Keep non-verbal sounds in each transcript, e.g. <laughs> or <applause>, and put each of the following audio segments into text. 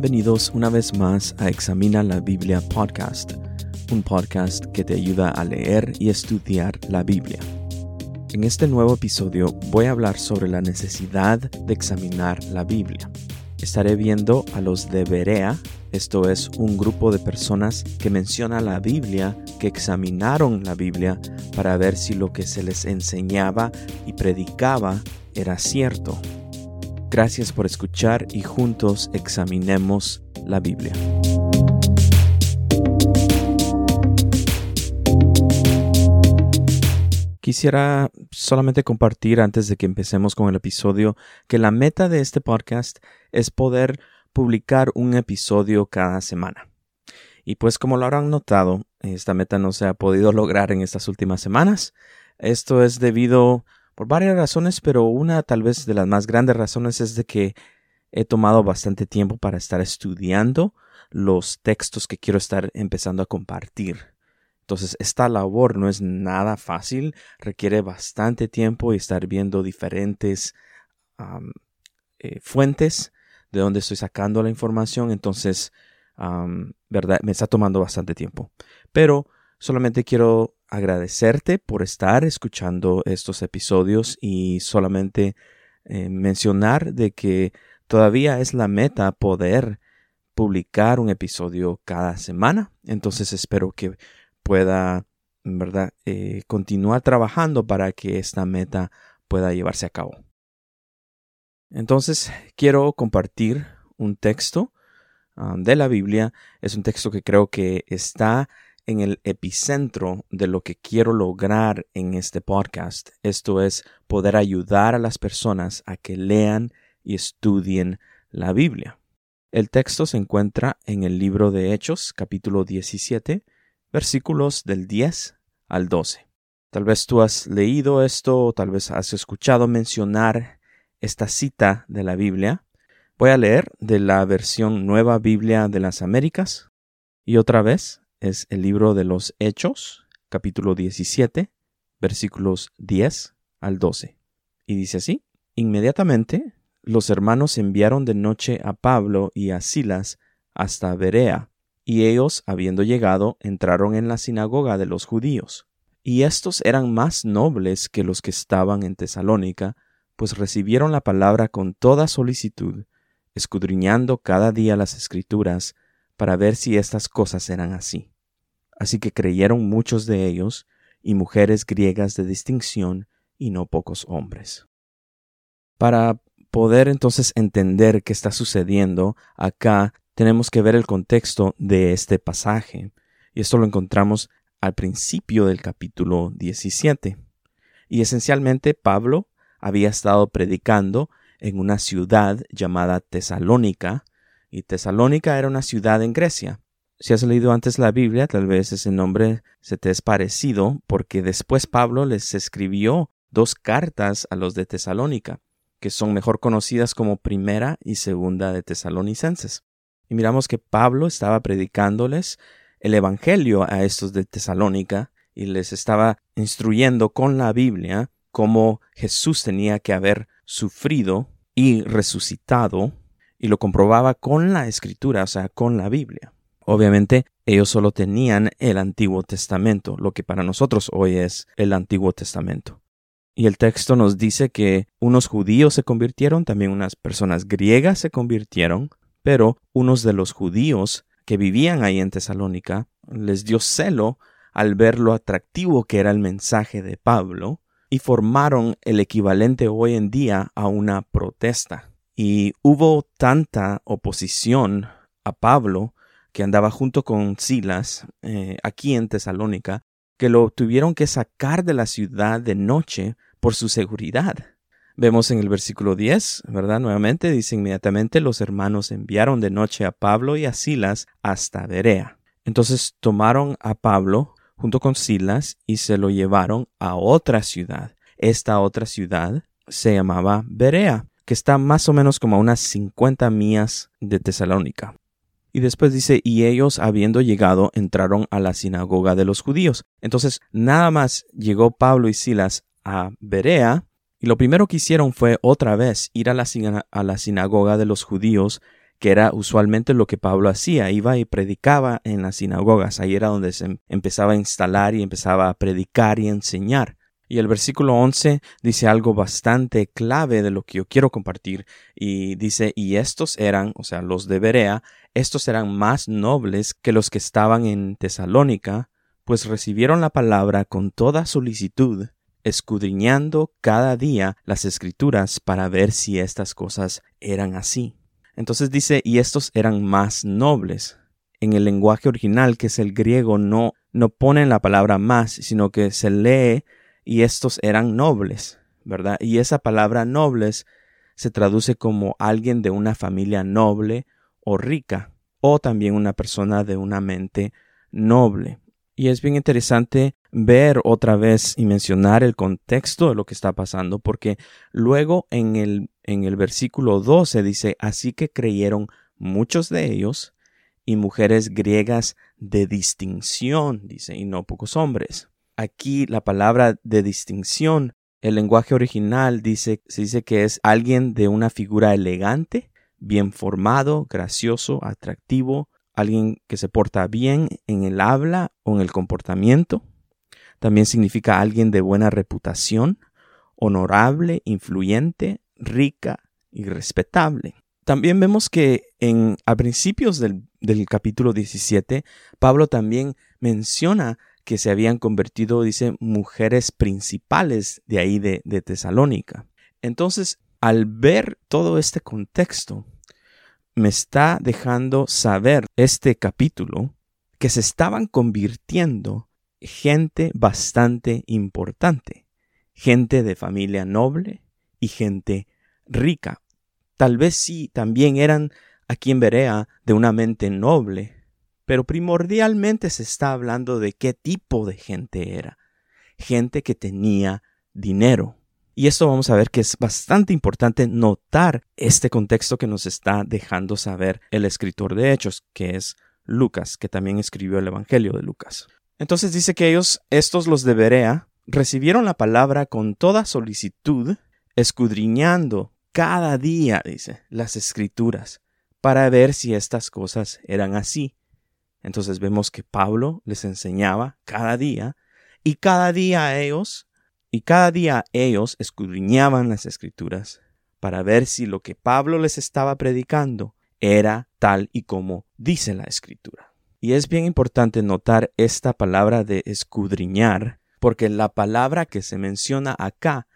Bienvenidos una vez más a Examina la Biblia Podcast, un podcast que te ayuda a leer y estudiar la Biblia. En este nuevo episodio voy a hablar sobre la necesidad de examinar la Biblia. Estaré viendo a los de Berea, esto es un grupo de personas que menciona la Biblia, que examinaron la Biblia para ver si lo que se les enseñaba y predicaba era cierto. Gracias por escuchar y juntos examinemos la Biblia. Quisiera solamente compartir antes de que empecemos con el episodio que la meta de este podcast es poder publicar un episodio cada semana. Y pues como lo habrán notado, esta meta no se ha podido <laughs> lograr en estas últimas semanas. Esto es debido por varias razones, pero una tal vez de las más grandes razones es de que he tomado bastante tiempo para estar estudiando los textos que quiero estar empezando a compartir. Entonces, esta labor no es nada fácil, requiere bastante tiempo y estar viendo diferentes eh, fuentes de donde estoy sacando la información. Entonces, verdad, me está tomando bastante tiempo. Pero solamente quiero agradecerte por estar escuchando estos episodios y solamente eh, mencionar de que todavía es la meta poder publicar un episodio cada semana. Entonces espero que pueda, ¿verdad?, eh, continuar trabajando para que esta meta pueda llevarse a cabo. Entonces quiero compartir un texto ah, de la Biblia. Es un texto que creo que está en el epicentro de lo que quiero lograr en este podcast. Esto es poder ayudar a las personas a que lean y estudien la Biblia. El texto se encuentra en el libro de Hechos, capítulo 17, versículos del 10 al 12. Tal vez tú has leído esto o tal vez has escuchado mencionar esta cita de la Biblia. Voy a leer de la versión Nueva Biblia de las Américas y otra vez es el libro de los Hechos, capítulo 17, versículos 10 al 12. Y dice así, Inmediatamente los hermanos enviaron de noche a Pablo y a Silas hasta Berea, y ellos, habiendo llegado, entraron en la sinagoga de los judíos. Y estos eran más nobles que los que estaban en Tesalónica, pues recibieron la palabra con toda solicitud, escudriñando cada día las escrituras, para ver si estas cosas eran así. Así que creyeron muchos de ellos, y mujeres griegas de distinción, y no pocos hombres. Para poder entonces entender qué está sucediendo acá, tenemos que ver el contexto de este pasaje, y esto lo encontramos al principio del capítulo 17. Y esencialmente Pablo había estado predicando en una ciudad llamada Tesalónica, y Tesalónica era una ciudad en Grecia. Si has leído antes la Biblia, tal vez ese nombre se te es parecido, porque después Pablo les escribió dos cartas a los de Tesalónica, que son mejor conocidas como primera y segunda de Tesalonicenses. Y miramos que Pablo estaba predicándoles el Evangelio a estos de Tesalónica y les estaba instruyendo con la Biblia cómo Jesús tenía que haber sufrido y resucitado y lo comprobaba con la escritura, o sea, con la Biblia. Obviamente, ellos solo tenían el Antiguo Testamento, lo que para nosotros hoy es el Antiguo Testamento. Y el texto nos dice que unos judíos se convirtieron, también unas personas griegas se convirtieron, pero unos de los judíos que vivían ahí en Tesalónica les dio celo al ver lo atractivo que era el mensaje de Pablo y formaron el equivalente hoy en día a una protesta. Y hubo tanta oposición a Pablo, que andaba junto con Silas eh, aquí en Tesalónica, que lo tuvieron que sacar de la ciudad de noche por su seguridad. Vemos en el versículo 10, ¿verdad? Nuevamente dice inmediatamente los hermanos enviaron de noche a Pablo y a Silas hasta Berea. Entonces tomaron a Pablo junto con Silas y se lo llevaron a otra ciudad. Esta otra ciudad se llamaba Berea que está más o menos como a unas 50 millas de Tesalónica. Y después dice, y ellos habiendo llegado entraron a la sinagoga de los judíos. Entonces, nada más llegó Pablo y Silas a Berea, y lo primero que hicieron fue otra vez ir a la, a la sinagoga de los judíos que era usualmente lo que Pablo hacía, iba y predicaba en las sinagogas, ahí era donde se empezaba a instalar y empezaba a predicar y enseñar. Y el versículo 11 dice algo bastante clave de lo que yo quiero compartir. Y dice, y estos eran, o sea, los de Berea, estos eran más nobles que los que estaban en Tesalónica, pues recibieron la palabra con toda solicitud, escudriñando cada día las escrituras para ver si estas cosas eran así. Entonces dice, y estos eran más nobles. En el lenguaje original, que es el griego, no, no ponen la palabra más, sino que se lee y estos eran nobles, ¿verdad? Y esa palabra nobles se traduce como alguien de una familia noble o rica, o también una persona de una mente noble. Y es bien interesante ver otra vez y mencionar el contexto de lo que está pasando, porque luego en el, en el versículo 12 dice, así que creyeron muchos de ellos y mujeres griegas de distinción, dice, y no pocos hombres aquí la palabra de distinción, el lenguaje original dice, se dice que es alguien de una figura elegante, bien formado, gracioso, atractivo, alguien que se porta bien en el habla o en el comportamiento. También significa alguien de buena reputación, honorable, influyente, rica y respetable. También vemos que en, a principios del, del capítulo 17, Pablo también menciona que se habían convertido, dice, mujeres principales de ahí de, de Tesalónica. Entonces, al ver todo este contexto, me está dejando saber este capítulo que se estaban convirtiendo gente bastante importante, gente de familia noble y gente rica. Tal vez sí también eran aquí en Berea de una mente noble, pero primordialmente se está hablando de qué tipo de gente era. Gente que tenía dinero. Y esto vamos a ver que es bastante importante notar este contexto que nos está dejando saber el escritor de Hechos, que es Lucas, que también escribió el Evangelio de Lucas. Entonces dice que ellos, estos los de Berea, recibieron la palabra con toda solicitud, escudriñando cada día, dice, las escrituras, para ver si estas cosas eran así. Entonces vemos que Pablo les enseñaba cada día y cada día ellos y cada día ellos escudriñaban las escrituras para ver si lo que Pablo les estaba predicando era tal y como dice la escritura. Y es bien importante notar esta palabra de escudriñar, porque la palabra que se menciona acá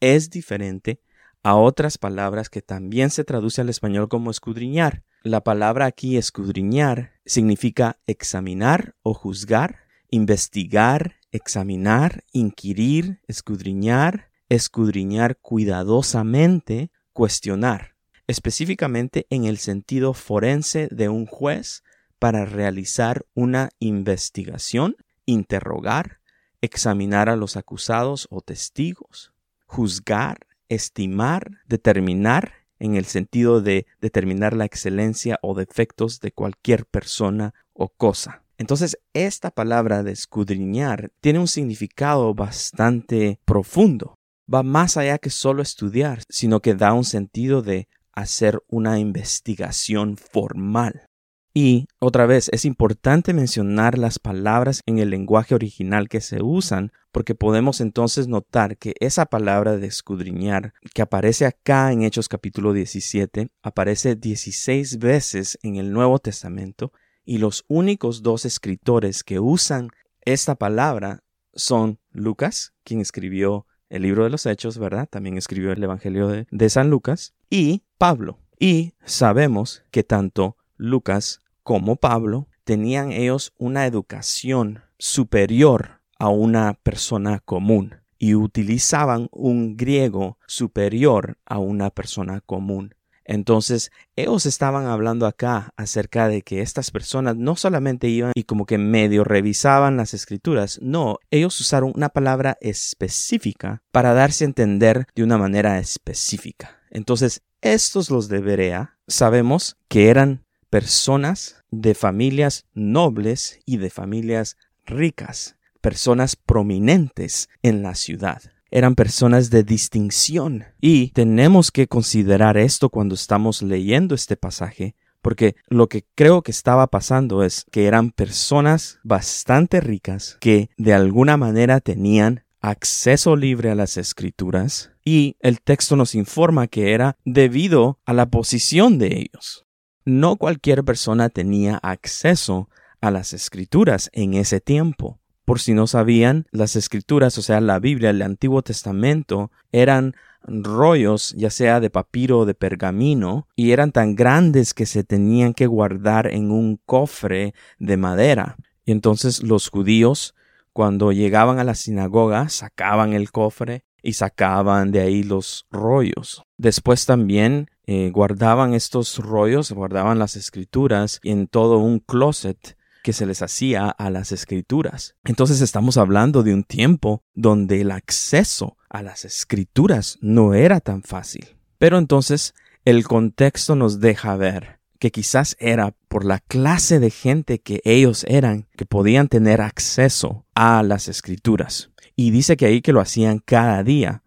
es diferente a otras palabras que también se traduce al español como escudriñar. La palabra aquí escudriñar significa examinar o juzgar, investigar, examinar, inquirir, escudriñar, escudriñar cuidadosamente, cuestionar, específicamente en el sentido forense de un juez para realizar una investigación, interrogar, examinar a los acusados o testigos, juzgar, estimar, determinar en el sentido de determinar la excelencia o defectos de cualquier persona o cosa. Entonces, esta palabra de escudriñar tiene un significado bastante profundo. Va más allá que solo estudiar, sino que da un sentido de hacer una investigación formal. Y otra vez es importante mencionar las palabras en el lenguaje original que se usan porque podemos entonces notar que esa palabra de escudriñar que aparece acá en Hechos capítulo 17 aparece 16 veces en el Nuevo Testamento y los únicos dos escritores que usan esta palabra son Lucas, quien escribió el libro de los Hechos, ¿verdad? También escribió el Evangelio de, de San Lucas, y Pablo. Y sabemos que tanto Lucas como Pablo tenían ellos una educación superior a una persona común y utilizaban un griego superior a una persona común. Entonces, ellos estaban hablando acá acerca de que estas personas no solamente iban y como que medio revisaban las escrituras, no, ellos usaron una palabra específica para darse a entender de una manera específica. Entonces, estos los de Berea sabemos que eran personas de familias nobles y de familias ricas, personas prominentes en la ciudad. eran personas de distinción. Y tenemos que considerar esto cuando estamos leyendo este pasaje, porque lo que creo que estaba pasando es que eran personas bastante ricas que de alguna manera tenían acceso libre a las escrituras y el texto nos informa que era debido a la posición de ellos. No cualquier persona tenía acceso a las escrituras en ese tiempo. Por si no sabían, las escrituras, o sea, la Biblia, el Antiguo Testamento, eran rollos, ya sea de papiro o de pergamino, y eran tan grandes que se tenían que guardar en un cofre de madera. Y entonces los judíos, cuando llegaban a la sinagoga, sacaban el cofre y sacaban de ahí los rollos. Después también eh, guardaban estos rollos, guardaban las escrituras en todo un closet que se les hacía a las escrituras. Entonces estamos hablando de un tiempo donde el acceso a las escrituras no era tan fácil. Pero entonces el contexto nos deja ver que quizás era por la clase de gente que ellos eran que podían tener acceso a las escrituras. Y dice que ahí que lo hacían cada día.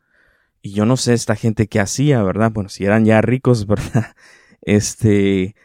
Y yo no sé esta gente que hacía, ¿verdad? Bueno, si eran ya ricos, <laughs> ¿verdad? Este,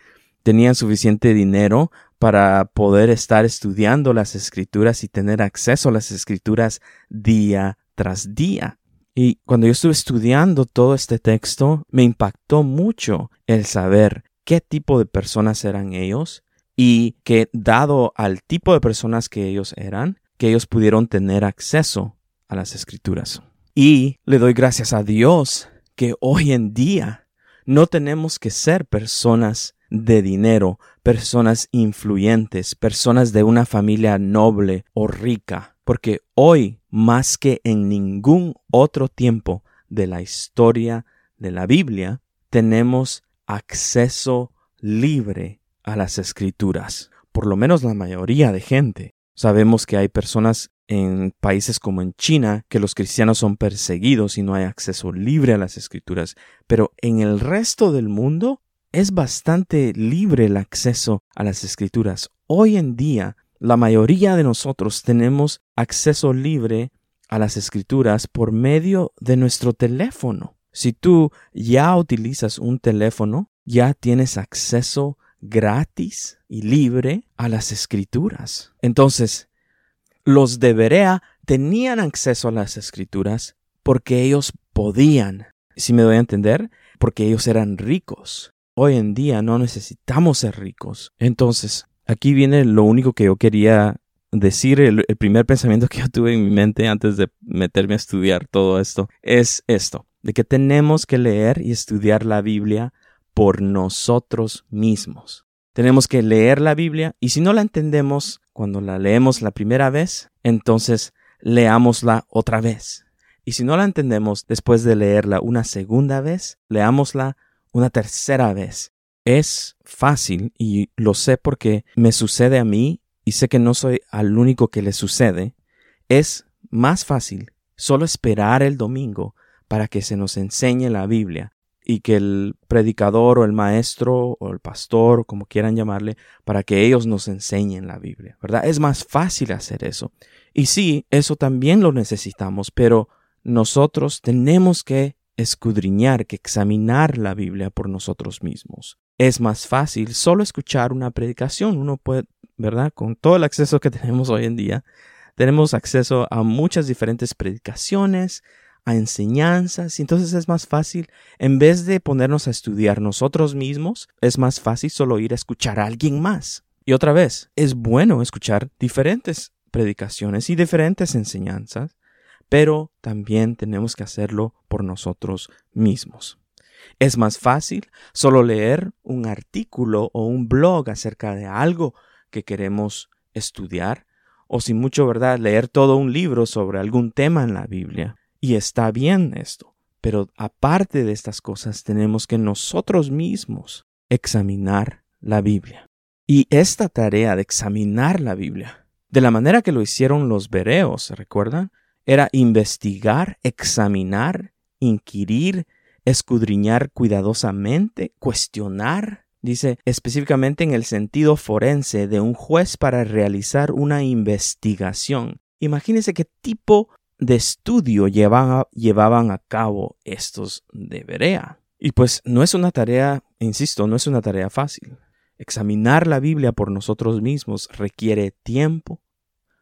tenían suficiente dinero para poder estar estudiando las escrituras y tener acceso a las escrituras día tras día. Y cuando yo estuve estudiando todo este texto, me impactó mucho el saber qué tipo de personas eran ellos y que dado al tipo de personas que ellos eran, que ellos pudieron tener acceso a las escrituras. Y le doy gracias a Dios que hoy en día no tenemos que ser personas de dinero, personas influyentes, personas de una familia noble o rica, porque hoy, más que en ningún otro tiempo de la historia de la Biblia, tenemos acceso libre a las escrituras, por lo menos la mayoría de gente. Sabemos que hay personas en países como en China que los cristianos son perseguidos y no hay acceso libre a las escrituras, pero en el resto del mundo es bastante libre el acceso a las escrituras. Hoy en día, la mayoría de nosotros tenemos acceso libre a las escrituras por medio de nuestro teléfono. Si tú ya utilizas un teléfono, ya tienes acceso gratis y libre a las escrituras. Entonces, los de Berea tenían acceso a las escrituras porque ellos podían, si me doy a entender, porque ellos eran ricos hoy en día no necesitamos ser ricos. Entonces, aquí viene lo único que yo quería decir, el, primer pensamiento que yo tuve en mi mente antes de meterme a estudiar todo esto, es esto, de que tenemos que leer y estudiar la Biblia por nosotros mismos. Tenemos que leer la Biblia y si no la entendemos cuando la leemos la primera vez, entonces leámosla otra vez. Y si no la entendemos después de leerla una segunda vez, leámosla una tercera vez. Es fácil y lo sé porque me sucede a mí y sé que no soy al único que le sucede. Es más fácil solo esperar el domingo para que se nos enseñe la Biblia y que el predicador o el maestro o el pastor, como quieran llamarle, para que ellos nos enseñen la Biblia, ¿verdad? Es más fácil hacer eso. Y sí, eso también lo necesitamos, pero nosotros tenemos que escudriñar que examinar la Biblia por nosotros mismos. Es más fácil solo escuchar una predicación. Uno puede, ¿verdad? Con todo el acceso que <laughs> tenemos hoy en día, tenemos acceso a muchas diferentes predicaciones, a enseñanzas, y entonces es más fácil, en vez de ponernos a estudiar nosotros mismos, es más fácil solo ir a escuchar a alguien más. Y otra vez, es bueno escuchar diferentes predicaciones y diferentes enseñanzas, pero también tenemos que hacerlo por nosotros mismos. Es más fácil solo leer un artículo o un blog acerca de algo que queremos estudiar, o sin mucho verdad, leer todo un libro sobre algún tema en la Biblia. Y está bien esto, pero aparte de estas cosas tenemos que nosotros mismos examinar la Biblia. Y esta tarea de examinar la Biblia, de la manera que lo hicieron los bereos, ¿se recuerdan? era investigar, examinar, inquirir, escudriñar cuidadosamente, cuestionar, dice específicamente en el sentido forense de un juez para realizar una investigación. Imagínense qué tipo de estudio llevaban a cabo estos de Berea. Y pues no es una tarea, insisto, no es una tarea fácil. Examinar la Biblia por nosotros mismos requiere tiempo,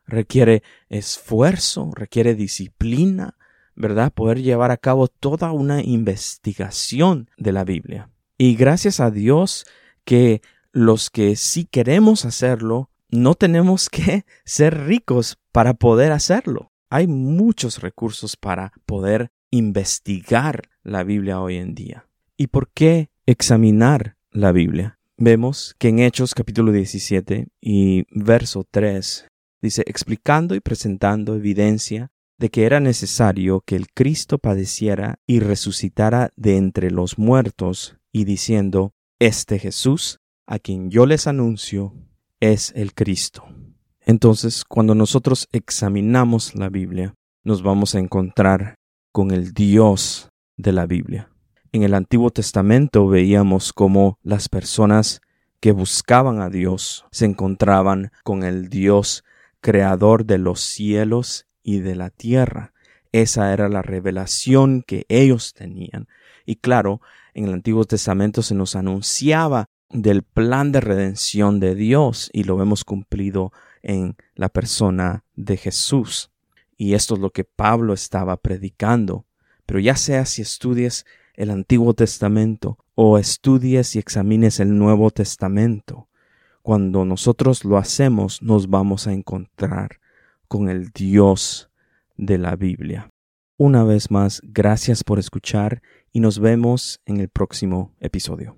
requiere esfuerzo, requiere disciplina, ¿verdad? Poder llevar a cabo toda una investigación de la Biblia. Y gracias a Dios que los que sí queremos hacerlo, no tenemos que <laughs> ser ricos para poder hacerlo. Hay muchos recursos para poder investigar la Biblia hoy en día. ¿Y por qué examinar la Biblia? Vemos que en Hechos capítulo 17 y verso 3 dice explicando y presentando evidencia de que era necesario que el Cristo padeciera y resucitara de entre los muertos, y diciendo, Este Jesús, a quien yo les anuncio, es el Cristo. Entonces, cuando nosotros examinamos la Biblia, nos vamos a encontrar con el Dios de la Biblia. En el Antiguo Testamento veíamos cómo las personas que buscaban a Dios se encontraban con el Dios creador de los cielos y de la tierra. Esa era la revelación que ellos tenían. Y claro, en el Antiguo Testamento se nos anunciaba del plan de redención de Dios y lo hemos cumplido en la persona de Jesús. Y esto es lo que Pablo estaba predicando. Pero ya sea si estudies el Antiguo Testamento o estudies y examines el Nuevo Testamento, cuando nosotros lo hacemos nos vamos a encontrar con el Dios de la Biblia. Una vez más, gracias por escuchar y nos vemos en el próximo episodio.